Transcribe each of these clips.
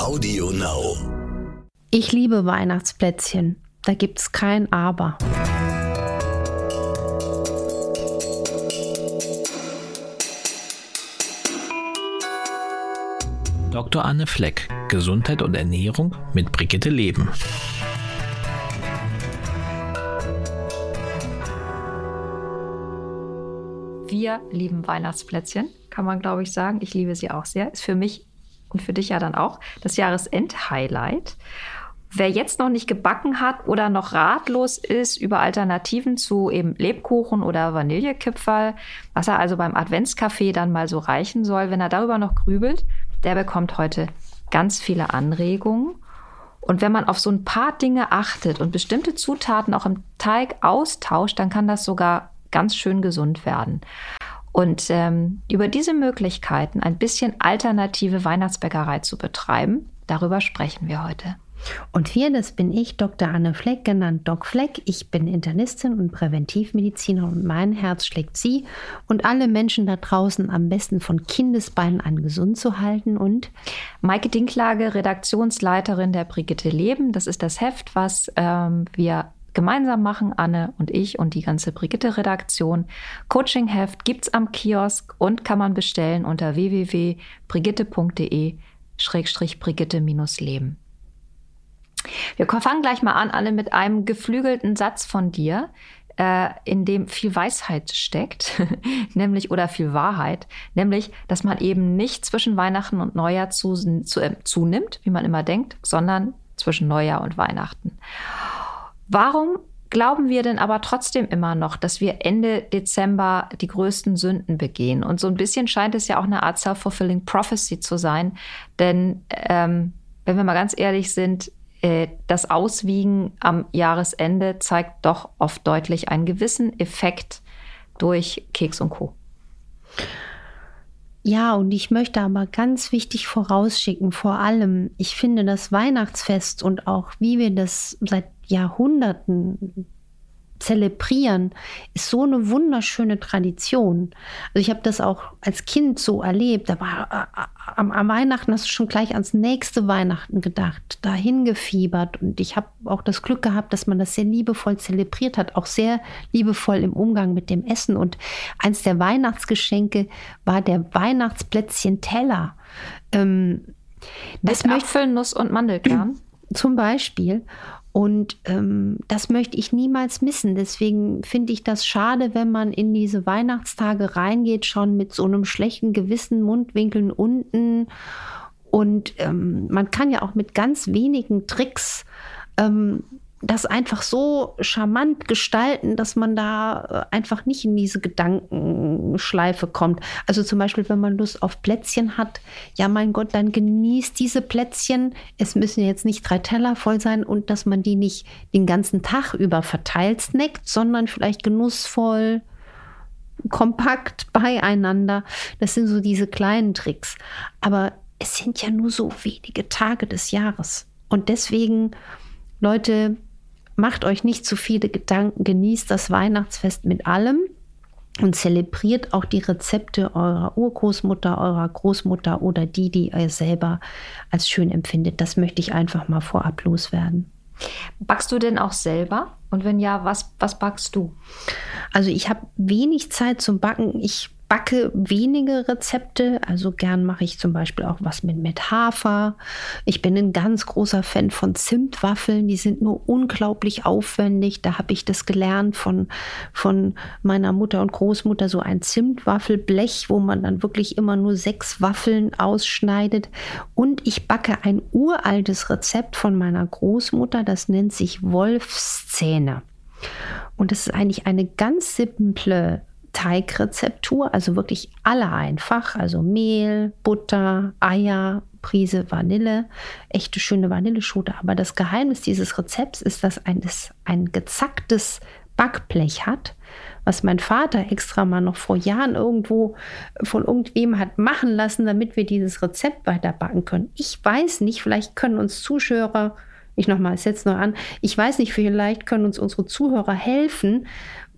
Audio Now. Ich liebe Weihnachtsplätzchen. Da gibt's kein Aber. Dr. Anne Fleck, Gesundheit und Ernährung mit Brigitte Leben. Wir lieben Weihnachtsplätzchen, kann man glaube ich sagen. Ich liebe sie auch sehr. Ist für mich und für dich ja dann auch das Jahresend-Highlight. Wer jetzt noch nicht gebacken hat oder noch ratlos ist über Alternativen zu eben Lebkuchen oder Vanillekipferl, was er also beim Adventskaffee dann mal so reichen soll, wenn er darüber noch grübelt, der bekommt heute ganz viele Anregungen. Und wenn man auf so ein paar Dinge achtet und bestimmte Zutaten auch im Teig austauscht, dann kann das sogar ganz schön gesund werden. Und ähm, über diese Möglichkeiten, ein bisschen alternative Weihnachtsbäckerei zu betreiben, darüber sprechen wir heute. Und wir, das bin ich, Dr. Anne Fleck, genannt Doc Fleck. Ich bin Internistin und Präventivmedizinerin und mein Herz schlägt Sie und alle Menschen da draußen am besten von Kindesbeinen an gesund zu halten. Und Maike Dinklage, Redaktionsleiterin der Brigitte Leben. Das ist das Heft, was ähm, wir gemeinsam machen, Anne und ich und die ganze Brigitte-Redaktion. Coaching-Heft gibt es am Kiosk und kann man bestellen unter www.brigitte.de-brigitte-leben. Wir fangen gleich mal an, Anne, mit einem geflügelten Satz von dir, äh, in dem viel Weisheit steckt, nämlich oder viel Wahrheit, nämlich, dass man eben nicht zwischen Weihnachten und Neujahr zu, zu, äh, zunimmt, wie man immer denkt, sondern zwischen Neujahr und Weihnachten. Warum glauben wir denn aber trotzdem immer noch, dass wir Ende Dezember die größten Sünden begehen? Und so ein bisschen scheint es ja auch eine Art self-fulfilling prophecy zu sein. Denn ähm, wenn wir mal ganz ehrlich sind, äh, das Auswiegen am Jahresende zeigt doch oft deutlich einen gewissen Effekt durch Keks und Co. Ja, und ich möchte aber ganz wichtig vorausschicken, vor allem, ich finde das Weihnachtsfest und auch wie wir das seit Jahrhunderten zelebrieren, ist so eine wunderschöne Tradition. Also ich habe das auch als Kind so erlebt. Da war äh, am, am, Weihnachten hast du schon gleich ans nächste Weihnachten gedacht, dahin gefiebert. Und ich habe auch das Glück gehabt, dass man das sehr liebevoll zelebriert hat, auch sehr liebevoll im Umgang mit dem Essen. Und eins der Weihnachtsgeschenke war der Weihnachtsplätzchen-Teller. Ähm, mit Apfel, Nuss und Mandelkern. Zum Beispiel. Und ähm, das möchte ich niemals missen. Deswegen finde ich das schade, wenn man in diese Weihnachtstage reingeht, schon mit so einem schlechten Gewissen, Mundwinkeln unten. Und ähm, man kann ja auch mit ganz wenigen Tricks ähm, das einfach so charmant gestalten, dass man da äh, einfach nicht in diese Gedankenschleife kommt. Also zum Beispiel, wenn man Lust auf Plätzchen hat, ja mein Gott, dann genießt diese Plätzchen. Es müssen jetzt nicht drei Teller voll sein und dass man die nicht den ganzen Tag über verteilt snackt, sondern vielleicht genussvoll, kompakt beieinander. Das sind so diese kleinen Tricks. Aber es sind ja nur so wenige Tage des Jahres. Und deswegen, Leute, Macht euch nicht zu viele Gedanken, genießt das Weihnachtsfest mit allem und zelebriert auch die Rezepte eurer Urgroßmutter, eurer Großmutter oder die, die ihr selber als schön empfindet. Das möchte ich einfach mal vorab loswerden. Backst du denn auch selber? Und wenn ja, was, was backst du? Also ich habe wenig Zeit zum Backen. Ich backe wenige Rezepte. Also gern mache ich zum Beispiel auch was mit, mit Hafer. Ich bin ein ganz großer Fan von Zimtwaffeln. Die sind nur unglaublich aufwendig. Da habe ich das gelernt von, von meiner Mutter und Großmutter. So ein Zimtwaffelblech, wo man dann wirklich immer nur sechs Waffeln ausschneidet. Und ich backe ein uraltes Rezept von meiner Großmutter. Das nennt sich Wolfszähne. Und das ist eigentlich eine ganz simple Teigrezeptur, also wirklich alle einfach, also Mehl, Butter, Eier, Prise Vanille, echte schöne Vanilleschote. Aber das Geheimnis dieses Rezepts ist, dass ein, ein gezacktes Backblech hat, was mein Vater extra mal noch vor Jahren irgendwo von irgendwem hat machen lassen, damit wir dieses Rezept weiter backen können. Ich weiß nicht, vielleicht können uns Zuschauer, ich nochmal, setze noch an, ich weiß nicht, vielleicht können uns unsere Zuhörer helfen,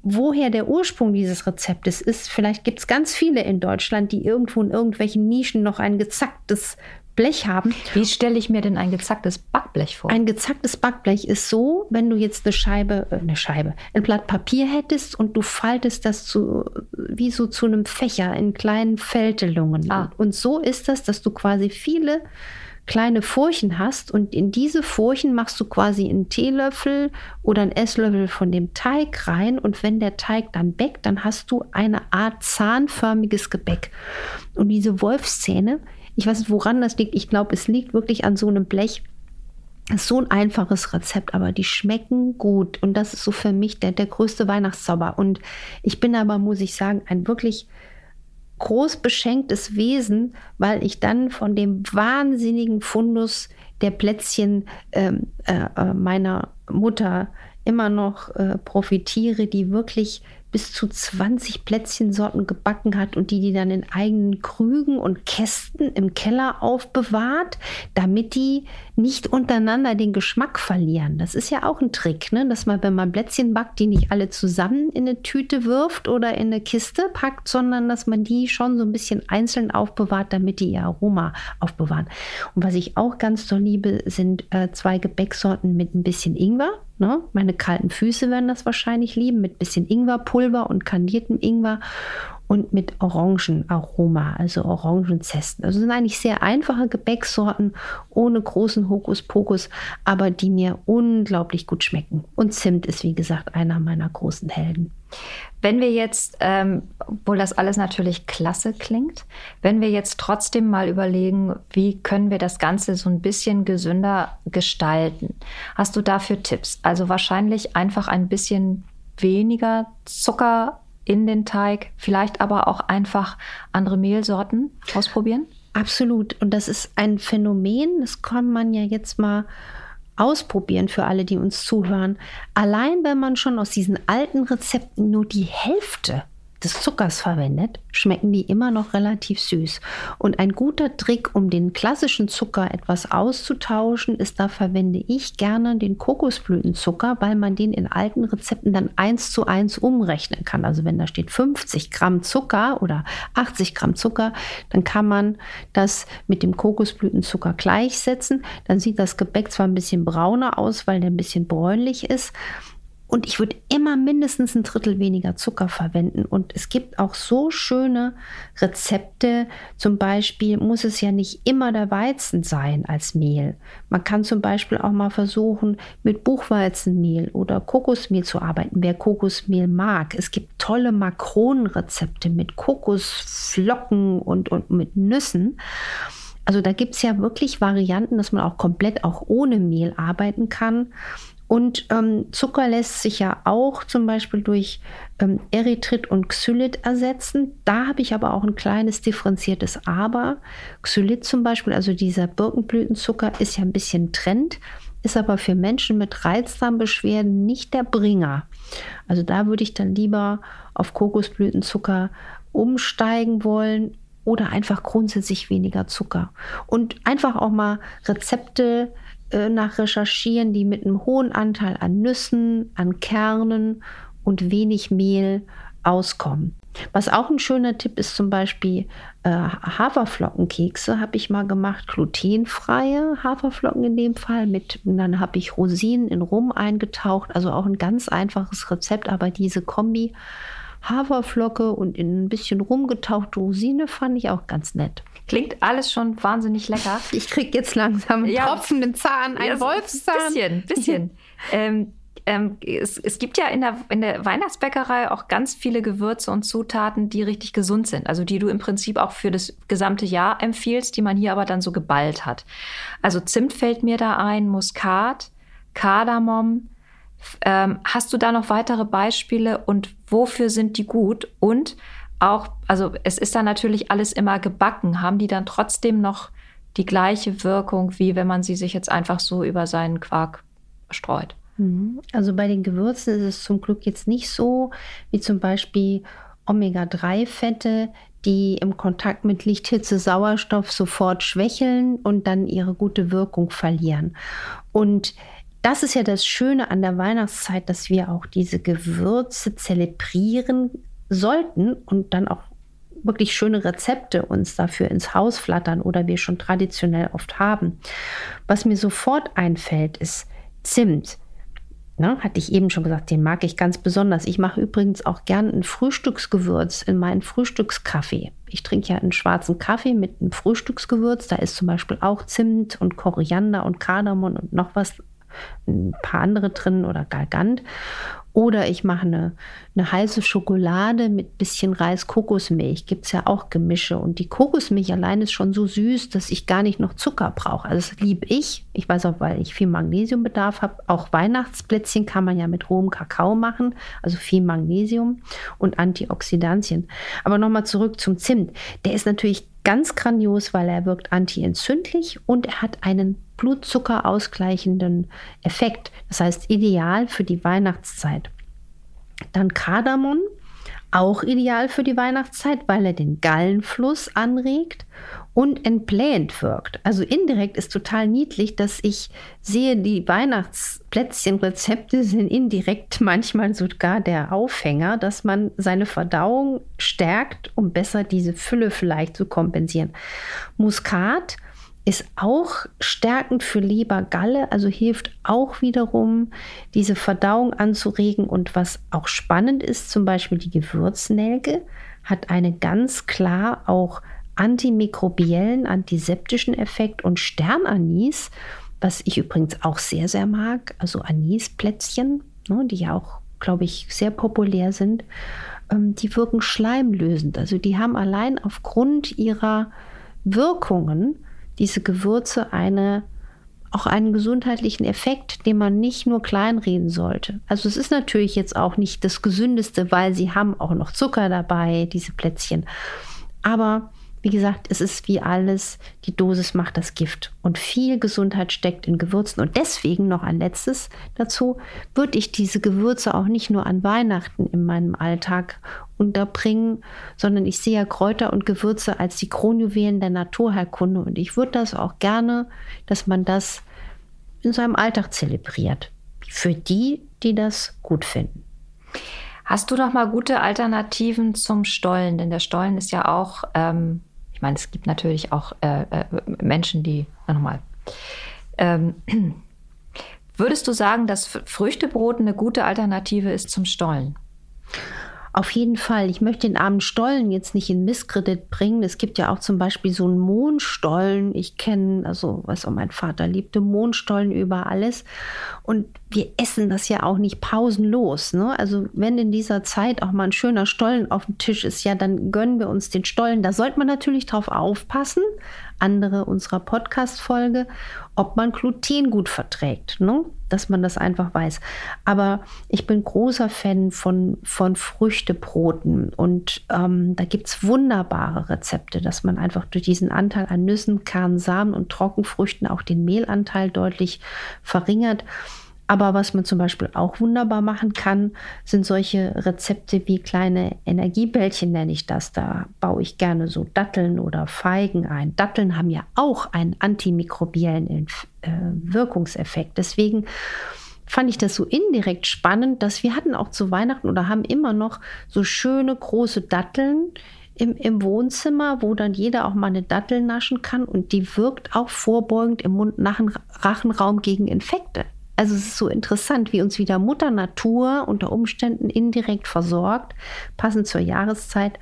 woher der Ursprung dieses Rezeptes ist. Vielleicht gibt es ganz viele in Deutschland, die irgendwo in irgendwelchen Nischen noch ein gezacktes Blech haben. Wie stelle ich mir denn ein gezacktes Backblech vor? Ein gezacktes Backblech ist so, wenn du jetzt eine Scheibe, äh, eine Scheibe, ein Blatt Papier hättest und du faltest das zu, wie so zu einem Fächer in kleinen Fältelungen. Ah. Und so ist das, dass du quasi viele kleine Furchen hast und in diese Furchen machst du quasi einen Teelöffel oder einen Esslöffel von dem Teig rein und wenn der Teig dann bäckt, dann hast du eine Art zahnförmiges Gebäck. Und diese Wolfszähne, ich weiß nicht, woran das liegt, ich glaube, es liegt wirklich an so einem Blech. Das ist so ein einfaches Rezept, aber die schmecken gut. Und das ist so für mich der, der größte Weihnachtszauber. Und ich bin aber, muss ich sagen, ein wirklich groß beschenktes Wesen, weil ich dann von dem wahnsinnigen Fundus der Plätzchen ähm, äh, äh, meiner Mutter immer noch äh, profitiere, die wirklich bis zu 20 Plätzchensorten gebacken hat und die die dann in eigenen Krügen und Kästen im Keller aufbewahrt, damit die nicht untereinander den Geschmack verlieren. Das ist ja auch ein Trick, ne? dass man, wenn man Plätzchen backt, die nicht alle zusammen in eine Tüte wirft oder in eine Kiste packt, sondern dass man die schon so ein bisschen einzeln aufbewahrt, damit die ihr Aroma aufbewahren. Und was ich auch ganz toll liebe, sind äh, zwei Gebäcksorten mit ein bisschen Ingwer. Ne? Meine kalten Füße werden das wahrscheinlich lieben, mit bisschen Ingwerpulver und kandiertem Ingwer und mit Orangenaroma, also Orangenzesten. Also sind eigentlich sehr einfache Gebäcksorten ohne großen Hokuspokus, aber die mir unglaublich gut schmecken. Und Zimt ist, wie gesagt, einer meiner großen Helden. Wenn wir jetzt, ähm, obwohl das alles natürlich klasse klingt, wenn wir jetzt trotzdem mal überlegen, wie können wir das Ganze so ein bisschen gesünder gestalten, hast du dafür Tipps? Also wahrscheinlich einfach ein bisschen weniger Zucker in den Teig, vielleicht aber auch einfach andere Mehlsorten ausprobieren? Absolut. Und das ist ein Phänomen, das kann man ja jetzt mal ausprobieren für alle, die uns zuhören. Allein wenn man schon aus diesen alten Rezepten nur die Hälfte des Zuckers verwendet, schmecken die immer noch relativ süß. Und ein guter Trick, um den klassischen Zucker etwas auszutauschen, ist, da verwende ich gerne den Kokosblütenzucker, weil man den in alten Rezepten dann eins zu eins umrechnen kann. Also wenn da steht 50 Gramm Zucker oder 80 Gramm Zucker, dann kann man das mit dem Kokosblütenzucker gleichsetzen. Dann sieht das Gebäck zwar ein bisschen brauner aus, weil der ein bisschen bräunlich ist. Und ich würde immer mindestens ein Drittel weniger Zucker verwenden. Und es gibt auch so schöne Rezepte. Zum Beispiel muss es ja nicht immer der Weizen sein als Mehl. Man kann zum Beispiel auch mal versuchen, mit Buchweizenmehl oder Kokosmehl zu arbeiten, wer Kokosmehl mag. Es gibt tolle Makronenrezepte mit Kokosflocken und, und mit Nüssen. Also da gibt es ja wirklich Varianten, dass man auch komplett auch ohne Mehl arbeiten kann. Und ähm, Zucker lässt sich ja auch zum Beispiel durch ähm, Erythrit und Xylit ersetzen. Da habe ich aber auch ein kleines differenziertes Aber. Xylit zum Beispiel, also dieser Birkenblütenzucker, ist ja ein bisschen Trend, ist aber für Menschen mit Reizdarmbeschwerden nicht der Bringer. Also da würde ich dann lieber auf Kokosblütenzucker umsteigen wollen oder einfach grundsätzlich weniger Zucker. Und einfach auch mal Rezepte nach recherchieren, die mit einem hohen Anteil an Nüssen, an Kernen und wenig Mehl auskommen. Was auch ein schöner Tipp ist, zum Beispiel äh, Haferflockenkekse habe ich mal gemacht, glutenfreie Haferflocken in dem Fall. Mit, dann habe ich Rosinen in Rum eingetaucht, also auch ein ganz einfaches Rezept, aber diese Kombi Haferflocke und in ein bisschen rumgetauchte Rosine fand ich auch ganz nett. Klingt alles schon wahnsinnig lecker. Ich kriege jetzt langsam einen ja, tropfenden Zahn, einen ja, Wolfszahn. Bisschen, bisschen. ähm, ähm, es, es, gibt ja in der, in der Weihnachtsbäckerei auch ganz viele Gewürze und Zutaten, die richtig gesund sind. Also die du im Prinzip auch für das gesamte Jahr empfiehlst, die man hier aber dann so geballt hat. Also Zimt fällt mir da ein, Muskat, Kardamom, ähm, hast du da noch weitere Beispiele und wofür sind die gut? Und auch, also es ist dann natürlich alles immer gebacken. Haben die dann trotzdem noch die gleiche Wirkung, wie wenn man sie sich jetzt einfach so über seinen Quark streut? Mhm. Also bei den Gewürzen ist es zum Glück jetzt nicht so, wie zum Beispiel Omega-3-Fette, die im Kontakt mit Lichthitze Sauerstoff sofort schwächeln und dann ihre gute Wirkung verlieren. Und das ist ja das Schöne an der Weihnachtszeit, dass wir auch diese Gewürze zelebrieren sollten und dann auch wirklich schöne Rezepte uns dafür ins Haus flattern oder wir schon traditionell oft haben. Was mir sofort einfällt, ist Zimt. Ne, hatte ich eben schon gesagt, den mag ich ganz besonders. Ich mache übrigens auch gern ein Frühstücksgewürz in meinen Frühstückskaffee. Ich trinke ja einen schwarzen Kaffee mit einem Frühstücksgewürz. Da ist zum Beispiel auch Zimt und Koriander und Kardamom und noch was ein paar andere drin oder Galgant. Oder ich mache eine, eine heiße Schokolade mit bisschen Reis-Kokosmilch. Gibt es ja auch Gemische. Und die Kokosmilch allein ist schon so süß, dass ich gar nicht noch Zucker brauche. Also das liebe ich. Ich weiß auch, weil ich viel Magnesiumbedarf habe. Auch Weihnachtsplätzchen kann man ja mit rohem Kakao machen. Also viel Magnesium und Antioxidantien. Aber nochmal zurück zum Zimt. Der ist natürlich ganz grandios, weil er wirkt antientzündlich und er hat einen Blutzucker ausgleichenden Effekt. Das heißt, ideal für die Weihnachtszeit. Dann Kardamom, auch ideal für die Weihnachtszeit, weil er den Gallenfluss anregt und entblähend wirkt. Also indirekt ist total niedlich, dass ich sehe, die Weihnachtsplätzchenrezepte sind indirekt manchmal sogar der Aufhänger, dass man seine Verdauung stärkt, um besser diese Fülle vielleicht zu kompensieren. Muskat ist auch stärkend für Leber-Galle, also hilft auch wiederum, diese Verdauung anzuregen. Und was auch spannend ist, zum Beispiel die Gewürznelke hat einen ganz klar auch antimikrobiellen, antiseptischen Effekt und Sternanis, was ich übrigens auch sehr, sehr mag, also Anisplätzchen, ne, die ja auch, glaube ich, sehr populär sind, ähm, die wirken schleimlösend. Also die haben allein aufgrund ihrer Wirkungen diese Gewürze eine auch einen gesundheitlichen Effekt, den man nicht nur kleinreden sollte. Also es ist natürlich jetzt auch nicht das Gesündeste, weil sie haben auch noch Zucker dabei, diese Plätzchen. Aber wie gesagt, es ist wie alles, die Dosis macht das Gift. Und viel Gesundheit steckt in Gewürzen. Und deswegen noch ein letztes dazu, würde ich diese Gewürze auch nicht nur an Weihnachten in meinem Alltag unterbringen, sondern ich sehe ja Kräuter und Gewürze als die Kronjuwelen der Naturheilkunde. Und ich würde das auch gerne, dass man das in seinem Alltag zelebriert. Für die, die das gut finden. Hast du noch mal gute Alternativen zum Stollen? Denn der Stollen ist ja auch ähm, ich meine, es gibt natürlich auch äh, äh, Menschen, die, nochmal, ähm, würdest du sagen, dass Früchtebrot eine gute Alternative ist zum Stollen? Auf jeden Fall. Ich möchte den armen Stollen jetzt nicht in Misskredit bringen. Es gibt ja auch zum Beispiel so einen Mohnstollen. Ich kenne, also, was auch mein Vater liebte, Mohnstollen über alles. Und wir essen das ja auch nicht pausenlos. Ne? Also, wenn in dieser Zeit auch mal ein schöner Stollen auf dem Tisch ist, ja, dann gönnen wir uns den Stollen. Da sollte man natürlich drauf aufpassen andere unserer Podcast-Folge, ob man Gluten gut verträgt, ne? dass man das einfach weiß. Aber ich bin großer Fan von, von Früchtebroten und ähm, da gibt es wunderbare Rezepte, dass man einfach durch diesen Anteil an Nüssen, Kernen, Samen und Trockenfrüchten auch den Mehlanteil deutlich verringert. Aber was man zum Beispiel auch wunderbar machen kann, sind solche Rezepte wie kleine Energiebällchen, nenne ich das. Da baue ich gerne so Datteln oder Feigen ein. Datteln haben ja auch einen antimikrobiellen äh, Wirkungseffekt. Deswegen fand ich das so indirekt spannend, dass wir hatten auch zu Weihnachten oder haben immer noch so schöne große Datteln im, im Wohnzimmer, wo dann jeder auch mal eine Dattel naschen kann und die wirkt auch vorbeugend im Mund-Rachenraum gegen Infekte. Also es ist so interessant, wie uns wieder Mutter Natur unter Umständen indirekt versorgt, passend zur Jahreszeit.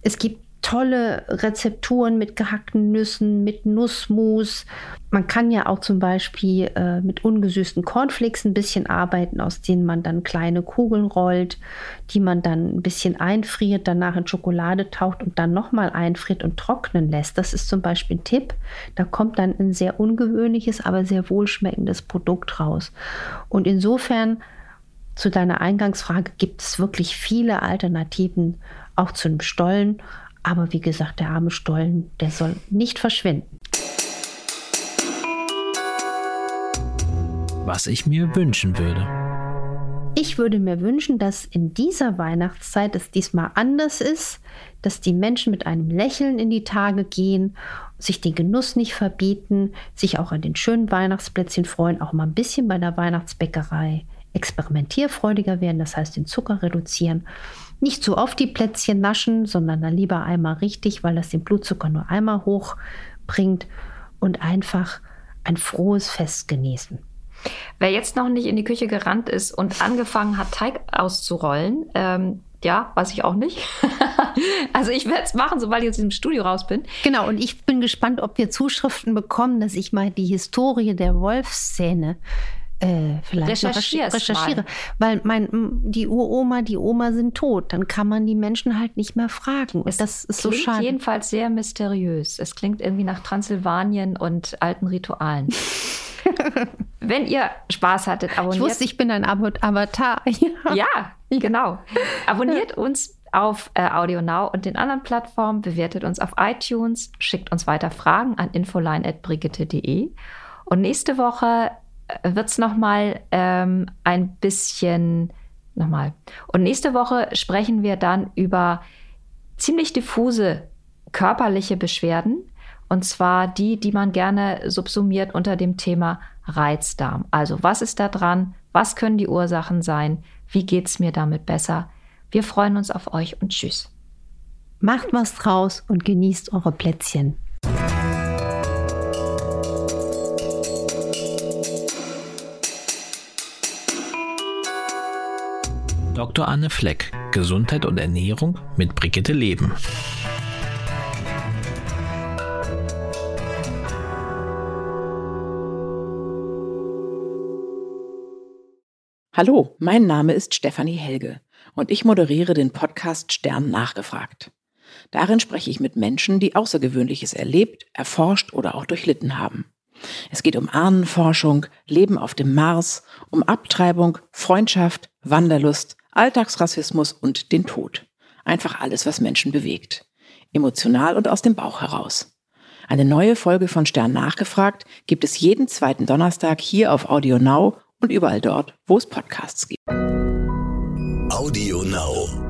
Es gibt tolle Rezepturen mit gehackten Nüssen, mit Nussmus. Man kann ja auch zum Beispiel äh, mit ungesüßten Cornflakes ein bisschen arbeiten, aus denen man dann kleine Kugeln rollt, die man dann ein bisschen einfriert, danach in Schokolade taucht und dann nochmal einfriert und trocknen lässt. Das ist zum Beispiel ein Tipp. Da kommt dann ein sehr ungewöhnliches, aber sehr wohlschmeckendes Produkt raus. Und insofern zu deiner Eingangsfrage gibt es wirklich viele Alternativen auch zu einem Stollen. Aber wie gesagt, der arme Stollen, der soll nicht verschwinden. Was ich mir wünschen würde. Ich würde mir wünschen, dass in dieser Weihnachtszeit es diesmal anders ist, dass die Menschen mit einem Lächeln in die Tage gehen, sich den Genuss nicht verbieten, sich auch an den schönen Weihnachtsplätzchen freuen, auch mal ein bisschen bei der Weihnachtsbäckerei experimentierfreudiger werden, das heißt den Zucker reduzieren Nicht zu oft die Plätzchen naschen, sondern dann lieber einmal richtig, weil das den Blutzucker nur einmal hochbringt und einfach ein frohes Fest genießen. Wer jetzt noch nicht in die Küche gerannt ist und angefangen hat, Teig auszurollen, ähm, ja, weiß ich auch nicht. also ich werde es machen, sobald ich aus diesem Studio raus bin. Genau, und ich bin gespannt, ob wir Zuschriften bekommen, dass ich mal die Historie der Wolfsszene äh, vielleicht recherchiere. Weil mein, die Uroma, die Oma sind tot. Dann kann man die Menschen halt nicht mehr fragen. Es das ist so schade. jedenfalls sehr mysteriös. Es klingt irgendwie nach Transsilvanien und alten Ritualen. Wenn ihr Spaß hattet, abonniert. Ich wusste, ich bin ein Avatar. Ja, ja genau. Abonniert uns auf äh, Audio Now und den anderen Plattformen, bewertet uns auf iTunes, schickt uns weiter Fragen an infoline.brigitte.de. Und nächste Woche wird es nochmal ähm, ein bisschen, nochmal. Und nächste Woche sprechen wir dann über ziemlich diffuse körperliche Beschwerden und zwar die, die man gerne subsumiert unter dem Thema Reizdarm. Also was ist da dran? Was können die Ursachen sein? Wie geht es mir damit besser? Wir freuen uns auf euch und tschüss. Macht was draus und genießt eure Plätzchen. Dr. Anne Fleck, Gesundheit und Ernährung mit Brigitte Leben. Hallo, mein Name ist Stefanie Helge und ich moderiere den Podcast Stern nachgefragt. Darin spreche ich mit Menschen, die Außergewöhnliches erlebt, erforscht oder auch durchlitten haben. Es geht um Ahnenforschung, Leben auf dem Mars, um Abtreibung, Freundschaft, Wanderlust, Alltagsrassismus und den Tod. Einfach alles, was Menschen bewegt. Emotional und aus dem Bauch heraus. Eine neue Folge von Stern nachgefragt gibt es jeden zweiten Donnerstag hier auf Audio Now und überall dort, wo es Podcasts gibt. Audio Now.